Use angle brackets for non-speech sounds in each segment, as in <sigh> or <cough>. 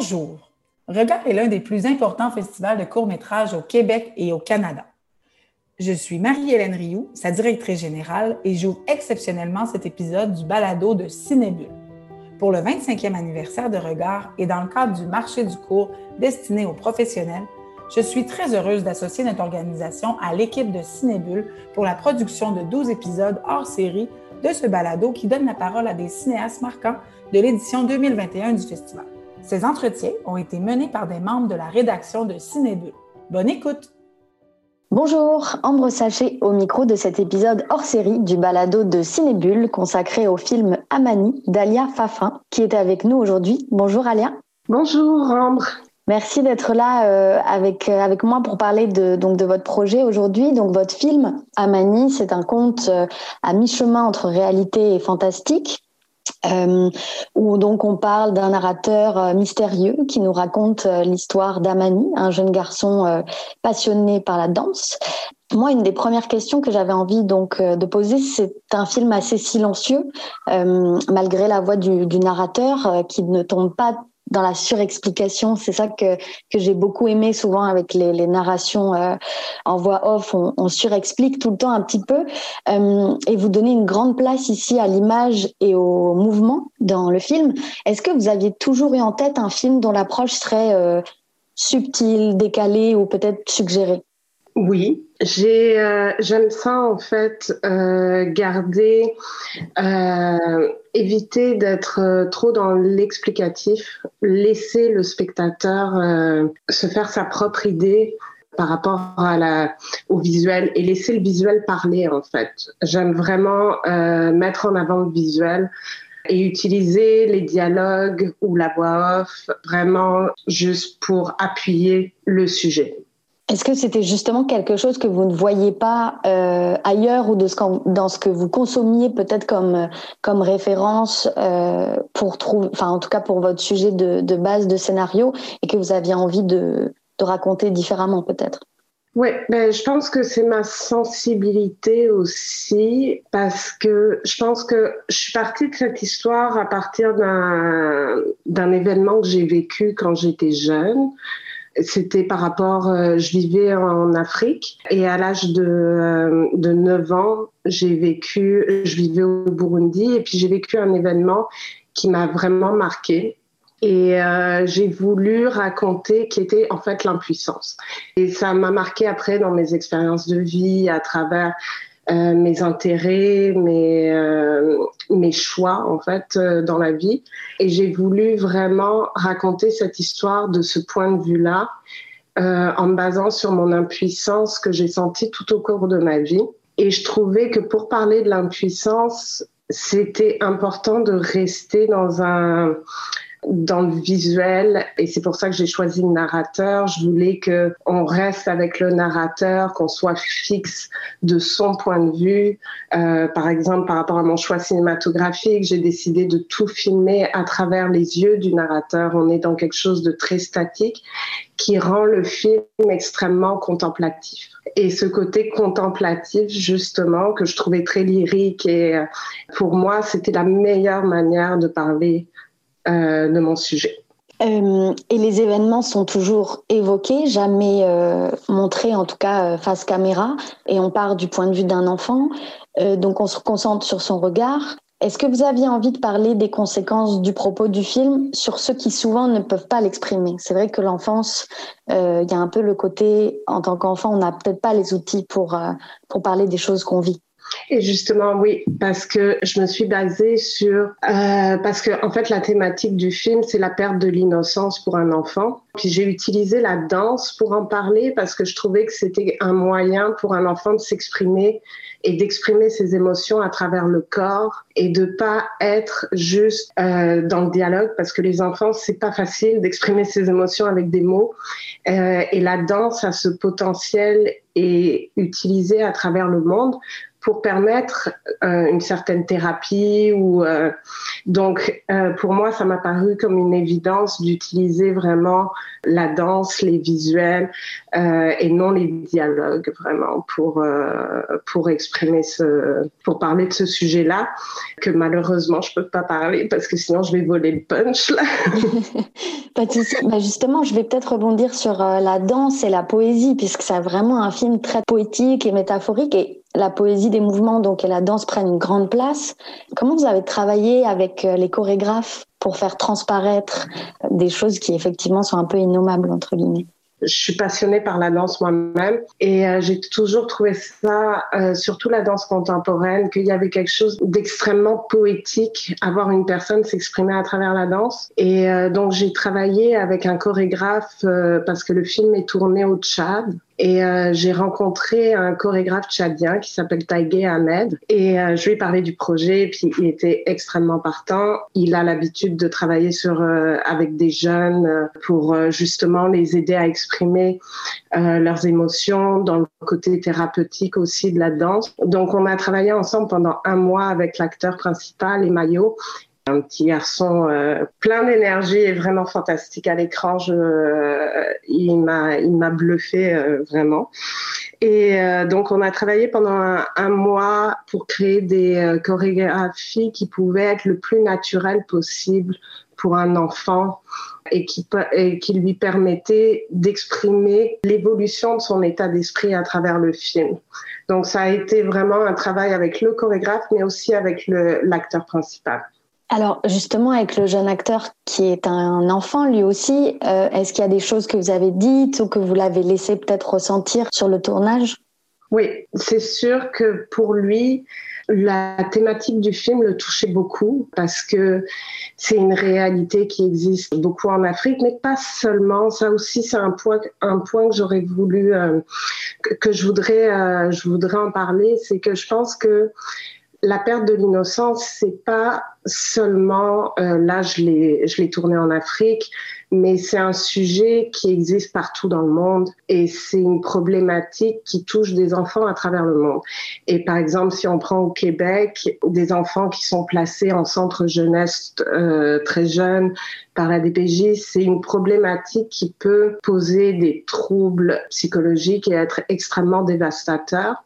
Bonjour. Regard est l'un des plus importants festivals de courts-métrages au Québec et au Canada. Je suis Marie-Hélène Rioux, sa directrice générale, et j'ouvre exceptionnellement cet épisode du balado de Cinébule. Pour le 25e anniversaire de Regard et dans le cadre du marché du cours destiné aux professionnels, je suis très heureuse d'associer notre organisation à l'équipe de Cinébule pour la production de 12 épisodes hors série de ce balado qui donne la parole à des cinéastes marquants de l'édition 2021 du festival. Ces entretiens ont été menés par des membres de la rédaction de Cinébule. Bonne écoute! Bonjour, Ambre Sachet au micro de cet épisode hors série du balado de Cinébule consacré au film Amani d'Alia Fafin qui est avec nous aujourd'hui. Bonjour Alia. Bonjour Ambre. Merci d'être là euh, avec euh, avec moi pour parler de donc de votre projet aujourd'hui. Donc votre film Amani, c'est un conte euh, à mi-chemin entre réalité et fantastique. Où donc on parle d'un narrateur mystérieux qui nous raconte l'histoire d'Amani, un jeune garçon passionné par la danse. Moi, une des premières questions que j'avais envie donc de poser, c'est un film assez silencieux, malgré la voix du, du narrateur qui ne tombe pas dans la surexplication. C'est ça que, que j'ai beaucoup aimé souvent avec les, les narrations euh, en voix off. On, on, surexplique tout le temps un petit peu euh, et vous donnez une grande place ici à l'image et au mouvement dans le film. Est-ce que vous aviez toujours eu en tête un film dont l'approche serait euh, subtile, décalée ou peut-être suggérée? Oui, euh, j'aime ça en fait, euh, garder, euh, éviter d'être trop dans l'explicatif, laisser le spectateur se faire sa propre idée par rapport au visuel et laisser le visuel parler en fait. J'aime vraiment mettre en avant le visuel et utiliser les dialogues ou la voix off vraiment juste pour appuyer le sujet. Est-ce que c'était justement quelque chose que vous ne voyiez pas euh, ailleurs ou dans ce que vous consommiez peut-être comme référence euh, pour trouver, enfin en tout cas pour votre sujet de, base de scénario et que vous aviez envie de, raconter différemment peut-être? Oui, ben, je pense que c'est ma sensibilité aussi parce que je pense que je suis partie de cette histoire à partir d'un événement que j'ai vécu quand j'étais jeune. C'était par rapport, euh, je vivais en Afrique et à l'âge de, euh, de 9 ans, j'ai vécu, je vivais au Burundi et puis j'ai vécu un événement qui m'a vraiment marqué. Et euh, j'ai voulu raconter qui était en fait l'impuissance. Et ça m'a marqué après dans mes expériences de vie, à travers euh, mes intérêts, mes, euh, mes choix en fait euh, dans la vie. Et j'ai voulu vraiment raconter cette histoire de ce point de vue-là en me basant sur mon impuissance que j'ai sentie tout au cours de ma vie. Et je trouvais que pour parler de l'impuissance, c'était important de rester dans un dans le visuel et c'est pour ça que j'ai choisi le narrateur. Je voulais que on reste avec le narrateur, qu'on soit fixe de son point de vue. Euh, par exemple, par rapport à mon choix cinématographique, j'ai décidé de tout filmer à travers les yeux du narrateur. On est dans quelque chose de très statique qui rend le film extrêmement contemplatif. Et ce côté contemplatif, justement, que je trouvais très lyrique et euh, pour moi, c'était la meilleure manière de parler de mon sujet. Euh, et les événements sont toujours évoqués, jamais euh, montrés, en tout cas euh, face caméra, et on part du point de vue d'un enfant, euh, donc on se concentre sur son regard. Est-ce que vous aviez envie de parler des conséquences du propos du film sur ceux qui souvent ne peuvent pas l'exprimer? C'est vrai que l'enfance, il y a un peu le côté, en tant qu'enfant, on n'a peut-être pas les outils pour, pour parler des choses qu'on vit. Et justement, oui, parce que je me suis basée sur... Euh, parce que, en fait, la thématique du film, c'est la perte de l'innocence pour un enfant. Puis j'ai utilisé la danse pour en parler parce que je trouvais que c'était un moyen pour un enfant de s'exprimer et d'exprimer ses émotions à travers le corps et de pas être juste euh, dans le dialogue parce que les enfants c'est pas facile d'exprimer ses émotions avec des mots euh, et la danse a ce potentiel et utilisé à travers le monde pour permettre euh, une certaine thérapie ou euh, donc euh, pour moi ça m'a paru comme une évidence d'utiliser vraiment la danse, les visuels et non les dialogues vraiment pour pour exprimer ce pour parler de ce sujet-là que malheureusement je peux pas parler parce que sinon je vais voler le punch là. <laughs> Bah justement, je vais peut-être rebondir sur la danse et la poésie puisque c'est vraiment un film très poétique et métaphorique et la poésie des mouvements donc et la danse prennent une grande place. Comment vous avez travaillé avec euh, les chorégraphes pour faire transparaître des choses qui effectivement sont un peu innommables entre guillemets? Je suis passionnée par la danse moi-même et euh, j'ai toujours trouvé ça, euh, surtout la danse contemporaine, qu'il y avait quelque chose d'extrêmement poétique à voir une personne s'exprimer à travers la danse. Et donc j'ai travaillé avec un chorégraphe parce que le film est tourné au Tchad et euh, j'ai rencontré un chorégraphe tchadien qui s'appelle Taïgé Ahmed. Et euh, je lui ai parlé du projet, puis il était extrêmement partant. Il a l'habitude de travailler sur euh, avec des jeunes pour justement les aider à exprimer leurs émotions dans le côté thérapeutique aussi de la danse. Donc on a travaillé ensemble pendant un mois avec l'acteur principal, Emayo, un petit garçon euh, plein d'énergie et vraiment fantastique à l'écran. Euh, il m'a, il m'a bluffé euh, vraiment. Et donc on a travaillé pendant un, mois pour créer des chorégraphies qui pouvaient être le plus naturelles possible pour un enfant et qui, et qui lui permettait d'exprimer l'évolution de son état d'esprit à travers le film. Donc ça a été vraiment un travail avec le chorégraphe, mais aussi avec l'acteur principal. Alors justement, avec le jeune acteur qui est un enfant lui aussi, euh, est-ce qu'il y a des choses que vous avez dites ou que vous l'avez laissé peut-être ressentir sur le tournage? Oui, c'est sûr que pour lui, la thématique du film le touchait beaucoup parce que c'est une réalité qui existe beaucoup en Afrique, mais pas seulement. Ça aussi, c'est un point, un point que j'aurais voulu, euh, que, je voudrais, euh, je voudrais en parler, c'est que je pense que la perte de l'innocence, c'est pas seulement euh, là je l'ai je l'ai tourné en Afrique, mais c'est un sujet qui existe partout dans le monde et c'est une problématique qui touche des enfants à travers le monde. Et par exemple, si on prend au Québec des enfants qui sont placés en centre jeunesse euh, très jeunes par la DPJ, c'est une problématique qui peut poser des troubles psychologiques et être extrêmement dévastateur.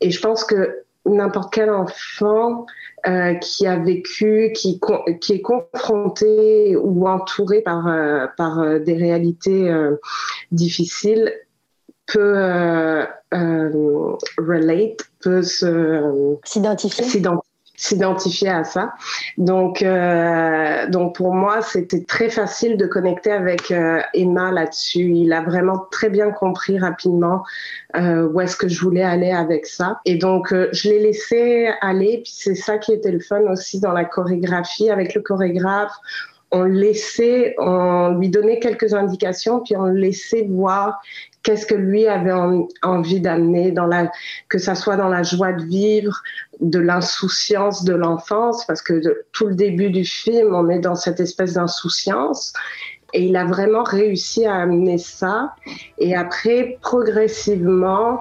Et je pense que n'importe quel enfant euh, qui a vécu, qui, qui est confronté ou entouré par, euh, par euh, des réalités difficiles peut relate, peut s'identifier s'identifier à ça. Donc, euh, donc pour moi, c'était très facile de connecter avec euh, Emma là-dessus. Il a vraiment très bien compris rapidement euh, où est-ce que je voulais aller avec ça. Et donc, euh, je l'ai laissé aller. Puis c'est ça qui était le fun aussi dans la chorégraphie avec le chorégraphe. On laissait, on lui donnait quelques indications, puis on laissait voir qu'est-ce que lui avait envie d'amener dans la que ça soit dans la joie de vivre de l'insouciance de l'enfance parce que tout le début du film on est dans cette espèce d'insouciance et il a vraiment réussi à amener ça et après progressivement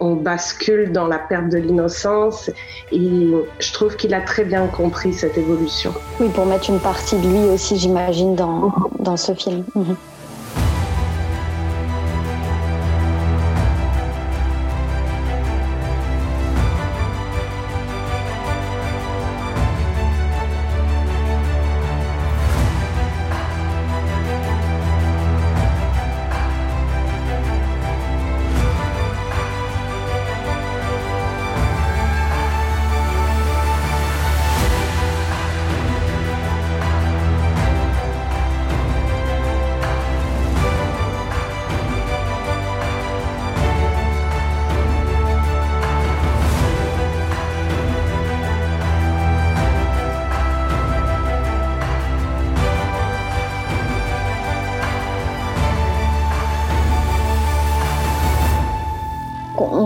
on bascule dans la perte de l'innocence et je trouve qu'il a très bien compris cette évolution. Oui, pour mettre une partie de lui aussi, j'imagine, dans, dans ce film.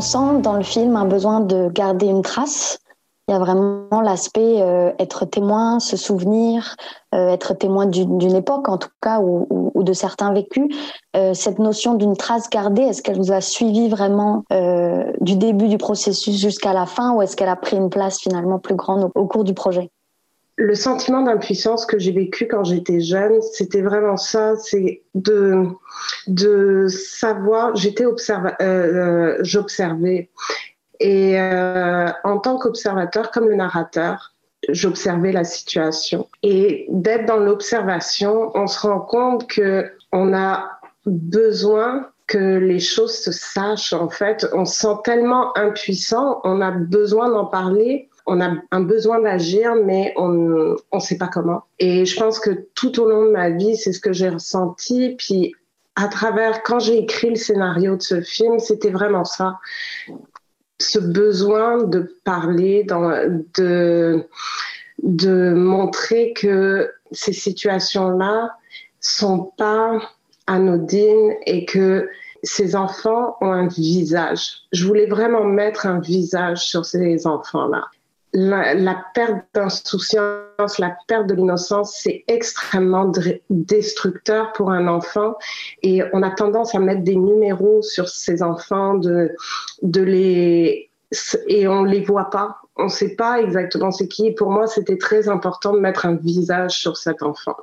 On sent dans le film un besoin de garder une trace. Il y a vraiment l'aspect euh, être témoin, se souvenir, euh, être témoin d'une époque en tout cas ou, de certains vécus. Euh, cette notion d'une trace gardée, est-ce qu'elle vous a suivi vraiment du début du processus jusqu'à la fin ou est-ce qu'elle a pris une place finalement plus grande au, cours du projet? Le sentiment d'impuissance que j'ai vécu quand j'étais jeune, c'était vraiment ça, c'est de de savoir, j'étais j'observais et euh, en tant qu'observateur, comme le narrateur, j'observais la situation. Et d'être dans l'observation, on se rend compte que on a besoin que les choses se sachent. En fait, on se sent tellement impuissant, on a besoin d'en parler. On a un besoin d'agir, mais on ne sait pas comment. Et je pense que tout au long de ma vie, c'est ce que j'ai ressenti. Puis à travers, quand j'ai écrit le scénario de ce film, c'était vraiment ça ce besoin de parler, de, de montrer que ces situations-là sont pas anodines et que ces enfants ont un visage. Je voulais vraiment mettre un visage sur ces enfants-là la, perte d'insouciance, la perte de l'innocence, c'est extrêmement destructeur pour un enfant. Et on a tendance à mettre des numéros sur ces enfants, de, les, et on les voit pas. On ne sait pas exactement c'est qui. pour moi, c'était très important de mettre un visage sur cet enfant.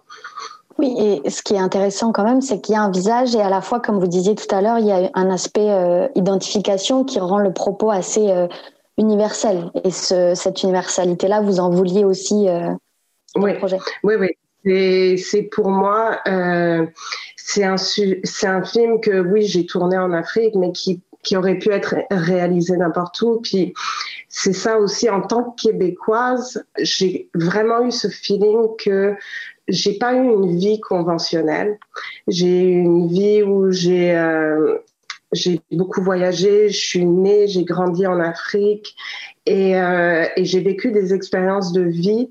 Oui, et ce qui est intéressant quand même, c'est qu'il y a un visage et à la fois, comme vous disiez tout à l'heure, il y a un aspect euh, identification qui rend le propos assez euh, universel. Et ce, cette universalité-là, vous en vouliez aussi euh, oui. le projet. Oui, oui. C'est pour moi, euh, c'est un, un film que, oui, j'ai tourné en Afrique, mais qui, qui aurait pu être réalisé n'importe où. Puis c'est ça aussi, en tant que québécoise, j'ai vraiment eu ce feeling que j'ai pas eu une vie conventionnelle. J'ai eu une vie où j'ai euh, j'ai beaucoup voyagé, je suis née, j'ai grandi en Afrique et, euh, et j'ai vécu des expériences de vie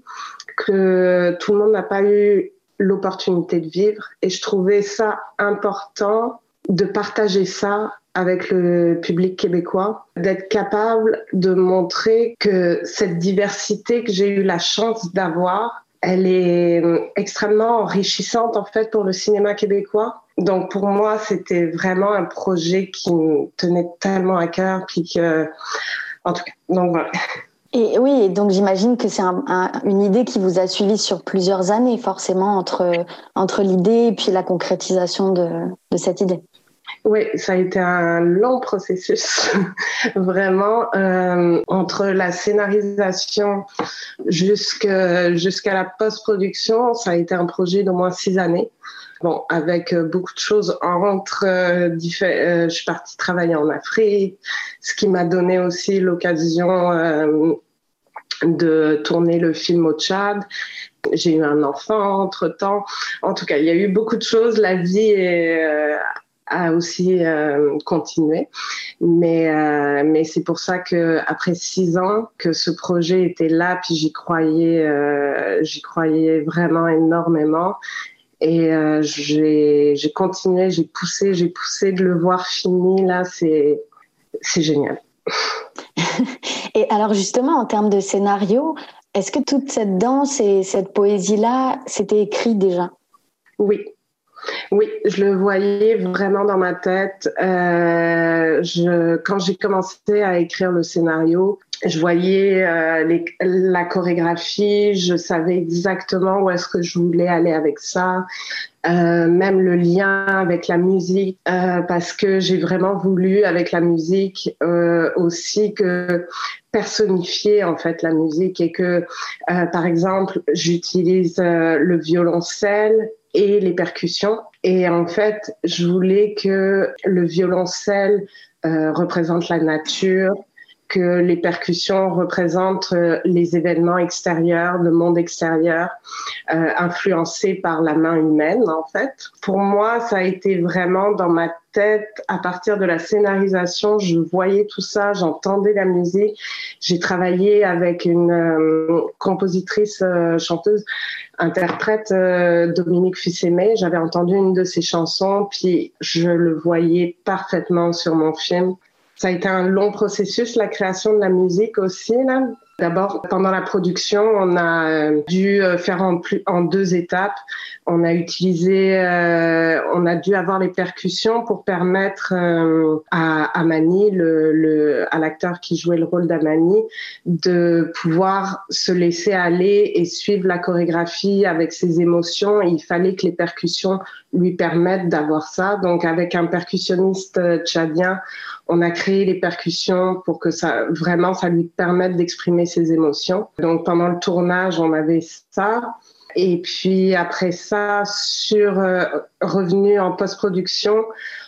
que tout le monde n'a pas eu l'opportunité de vivre. Et je trouvais ça important de partager ça avec le public québécois, d'être capable de montrer que cette diversité que j'ai eu la chance d'avoir, elle est extrêmement enrichissante en fait pour le cinéma québécois donc pour moi, c'était vraiment un projet qui me tenait tellement à cœur, puis en tout cas. Et oui, donc j'imagine que c'est une idée qui vous a suivi sur plusieurs années, forcément, entre, entre l'idée et puis la concrétisation de cette idée. Oui, ça a été un long processus, <laughs> vraiment, euh, entre la scénarisation jusqu'à la post-production, ça a été un projet d'au moins six années. Bon, avec euh, beaucoup de choses entre, euh, euh, je suis partie travailler en Afrique, ce qui m'a donné aussi l'occasion euh, de tourner le film au Tchad. J'ai eu un enfant entre temps. En tout cas, il y a eu beaucoup de choses. La vie est, a aussi continué. Mais, mais c'est pour ça que après six ans que ce projet était là, puis j'y croyais, j'y croyais vraiment énormément. Et euh, j'ai continué, j'ai poussé, j'ai poussé de le voir fini. Là, c'est génial. <laughs> et alors justement, en termes de scénario, est-ce que toute cette danse et cette poésie-là, c'était écrit déjà? Oui, oui, je le voyais vraiment dans ma tête. Euh, je, quand j'ai commencé à écrire le scénario, je voyais euh, la chorégraphie, je savais exactement où est-ce que je voulais aller avec ça, euh, même le lien avec la musique, euh, parce que j'ai vraiment voulu avec la musique euh, aussi que personnifier en fait la musique et que euh, par exemple j'utilise le violoncelle et les percussions et en fait je voulais que le violoncelle représente la nature que les percussions représentent euh, les événements extérieurs, le monde extérieur, euh, influencés par la main humaine, en fait. Pour moi, ça a été vraiment dans ma tête, à partir de la scénarisation, je voyais tout ça, j'entendais la musique. J'ai travaillé avec une euh, compositrice, euh, chanteuse, interprète, Dominique Fils-Aimé. J'avais entendu une de ses chansons, puis je le voyais parfaitement sur mon film. Ça a été un long processus, la création de la musique aussi. Là. D'abord, pendant la production, on a euh, dû euh, faire en, plus, deux étapes. On a utilisé, euh, on a dû avoir les percussions pour permettre à Amani, à l'acteur qui jouait le rôle d'Amani, de pouvoir se laisser aller et suivre la chorégraphie avec ses émotions. il fallait que les percussions lui permettent d'avoir ça. Donc, avec un percussionniste tchadien, on a créé les percussions pour que ça vraiment ça lui permette d'exprimer ses émotions. Donc pendant le tournage, on avait ça. Et puis après ça, sur euh, revenu en post-production,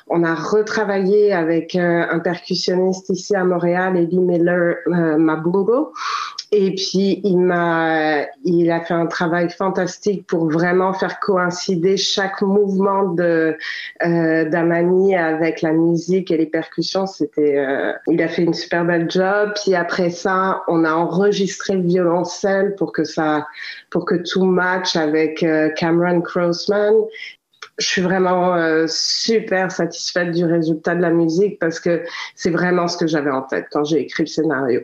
on a retravaillé avec euh, un percussionniste ici à Montréal, Eddie Miller euh, Mabungo. Et puis il m'a, il a fait un travail fantastique pour vraiment faire coïncider chaque mouvement de euh, d'Amani avec la musique et les percussions. C'était, euh, il a fait une super belle job. Puis après ça, on a enregistré le violoncelle pour que ça, pour que tout match avec euh, Cameron Crossman je suis vraiment euh, super satisfaite du résultat de la musique parce que c'est vraiment ce que j'avais en tête quand j'ai écrit le scénario.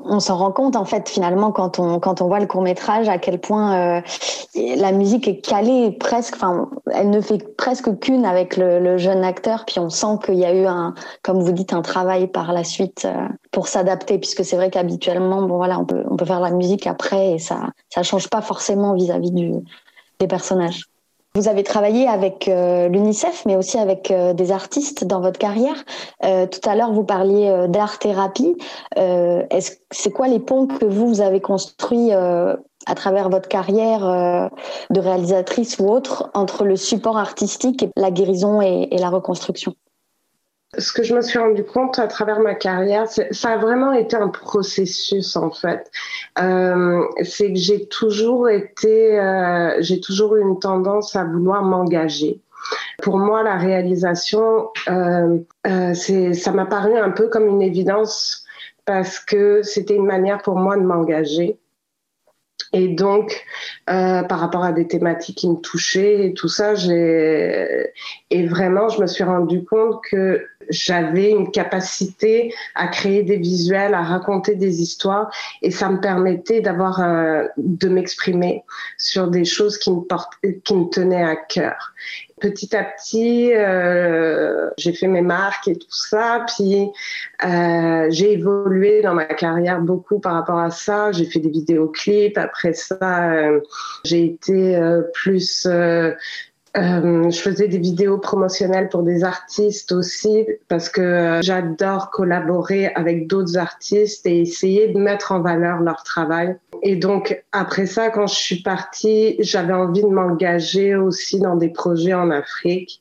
On s'en rend compte en fait finalement quand on quand on voit le court métrage à quel point euh, la musique est calée presque enfin elle ne fait presque qu'une avec le, le, jeune acteur puis on sent qu'il y a eu un comme vous dites un travail par la suite euh, pour s'adapter puisque c'est vrai qu'habituellement bon voilà on peut on peut faire la musique après et ça ça change pas forcément vis-à-vis du des personnages. Vous avez travaillé avec euh, l'UNICEF, mais aussi avec euh, des artistes dans votre carrière. Euh, tout à l'heure, vous parliez d'art-thérapie. c'est quoi les ponts que vous, avez construits à travers votre carrière de réalisatrice ou autre entre le support artistique, la guérison et la reconstruction? Ce que je me suis rendu compte à travers ma carrière, ça a vraiment été un processus en fait. Euh, c'est que j'ai toujours été, euh, j'ai toujours eu une tendance à vouloir m'engager. Pour moi, la réalisation, euh, ça m'a paru un peu comme une évidence parce que c'était une manière pour moi de m'engager. Et donc, par rapport à des thématiques qui me touchaient et tout ça, et vraiment, je me suis rendu compte que j'avais une capacité à créer des visuels, à raconter des histoires, et ça me permettait d'avoir euh, de m'exprimer sur des choses qui me portaient, qui me tenaient à cœur petit à petit, euh, j'ai fait mes marques et tout ça. Puis euh, j'ai évolué dans ma carrière beaucoup par rapport à ça. J'ai fait des vidéoclips. Après ça, euh, j'ai été euh, plus euh, je faisais des vidéos promotionnelles pour des artistes aussi parce que euh, j'adore collaborer avec d'autres artistes et essayer de mettre en valeur leur travail. Et donc après ça, quand je suis partie, j'avais envie de m'engager aussi dans des projets en Afrique.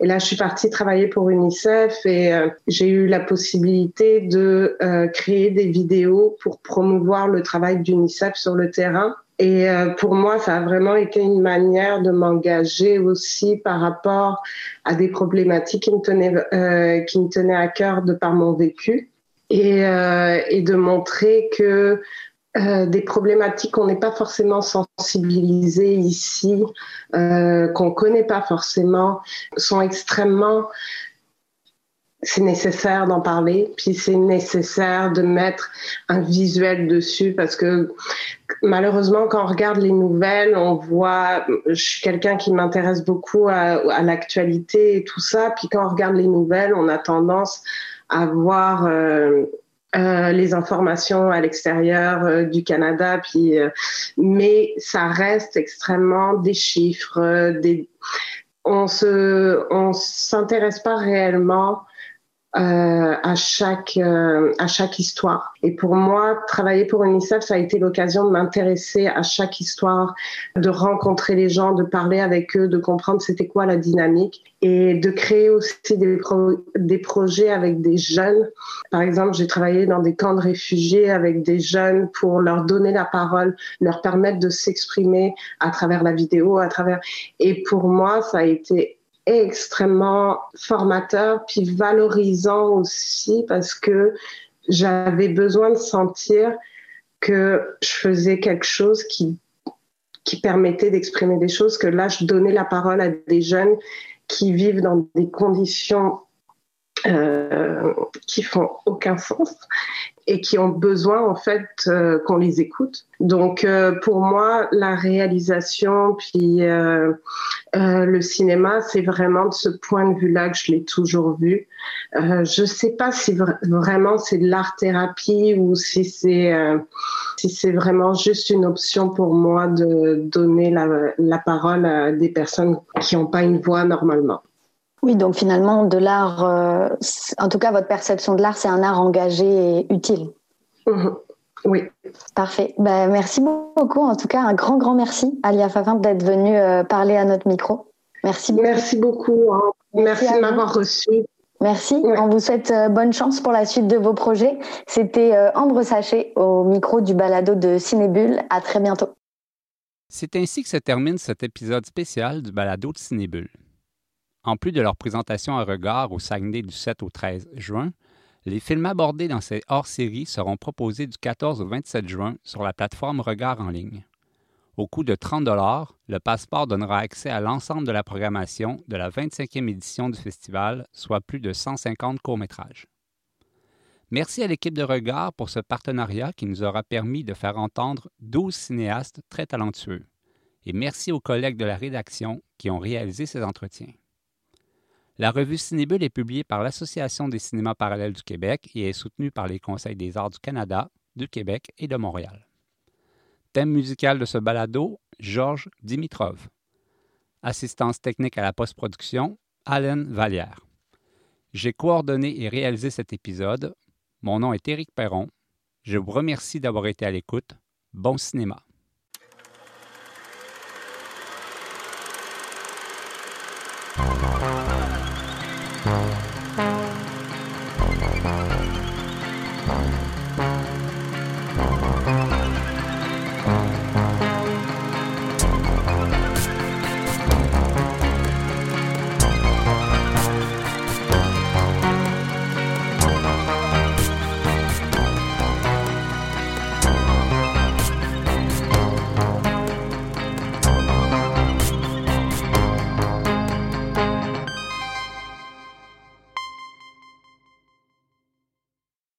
Et là, je suis partie travailler pour UNICEF et euh, j'ai eu la possibilité de créer des vidéos pour promouvoir le travail d'UNICEF sur le terrain. Et euh, pour moi, ça a vraiment été une manière de m'engager aussi par rapport à des problématiques qui me tenaient, euh, qui me tenaient à cœur de par mon vécu et, euh, de montrer que des problématiques qu'on n'est pas forcément sensibilisé ici, qu'on connaît pas forcément, sont extrêmement c'est nécessaire d'en parler, puis c'est nécessaire de mettre un visuel dessus parce que malheureusement, quand on regarde les nouvelles, on voit, je suis quelqu'un qui m'intéresse beaucoup à, l'actualité et tout ça, puis quand on regarde les nouvelles, on a tendance à voir euh, euh, les informations à l'extérieur euh, du Canada, puis mais ça reste extrêmement des chiffres, des on se on s'intéresse pas réellement euh, à chaque euh, à chaque histoire. Et pour moi, travailler pour UNICEF, ça a été l'occasion de m'intéresser à chaque histoire, de rencontrer les gens, de parler avec eux, de comprendre c'était quoi la dynamique et de créer aussi des, des projets avec des jeunes. Par exemple, j'ai travaillé dans des camps de réfugiés avec des jeunes pour leur donner la parole, leur permettre de s'exprimer à travers la vidéo, à travers. Et pour moi, ça a été extrêmement formateur, puis valorisant aussi parce que j'avais besoin de sentir que je faisais quelque chose qui, qui permettait d'exprimer des choses, que là, je donnais la parole à des jeunes qui vivent dans des conditions euh, qui font aucun sens et qui ont besoin en fait euh, qu'on les écoute. Donc euh, pour moi, la réalisation puis euh, le cinéma, c'est vraiment de ce point de vue-là que je l'ai toujours vu. je sais pas si vraiment c'est de l'art thérapie ou si c'est si c'est vraiment juste une option pour moi de donner la, la parole à des personnes qui n'ont pas une voix normalement. Oui, donc finalement, de l'art, euh, en tout cas, votre perception de l'art, c'est un art engagé et utile. Mhm. Oui. Parfait. Ben, merci beaucoup. En tout cas, un grand, grand merci, Alia Favin, d'être venue euh, parler à notre micro. Merci beaucoup. Merci beaucoup. Hein. Merci, de m'avoir reçu. Merci. On vous souhaite euh, bonne chance pour la suite de vos projets. C'était Ambre Sachet au micro du balado de Cinébule. À très bientôt. C'est ainsi que se termine cet épisode spécial du balado de Cinébule. En plus de leur présentation à regard au Saguenay du 7 au 13 juin, les films abordés dans ces hors-séries seront proposés du 14 au 27 juin sur la plateforme Regard en ligne. Au coût de 30 le passeport donnera accès à l'ensemble de la programmation de la 25e édition du festival, soit plus de 150 courts-métrages. Merci à l'équipe de Regard pour ce partenariat qui nous aura permis de faire entendre 12 cinéastes très talentueux. Et merci aux collègues de la rédaction qui ont réalisé ces entretiens. La revue Cinébule est publiée par l'Association des cinémas parallèles du Québec et est soutenue par les Conseils des arts du Canada, du Québec et de Montréal. Thème musical de ce balado, Georges Dimitrov. Assistance technique à la post-production, Alain Vallière. J'ai coordonné et réalisé cet épisode. Mon nom est Éric Perron. Je vous remercie d'avoir été à l'écoute. Bon cinéma.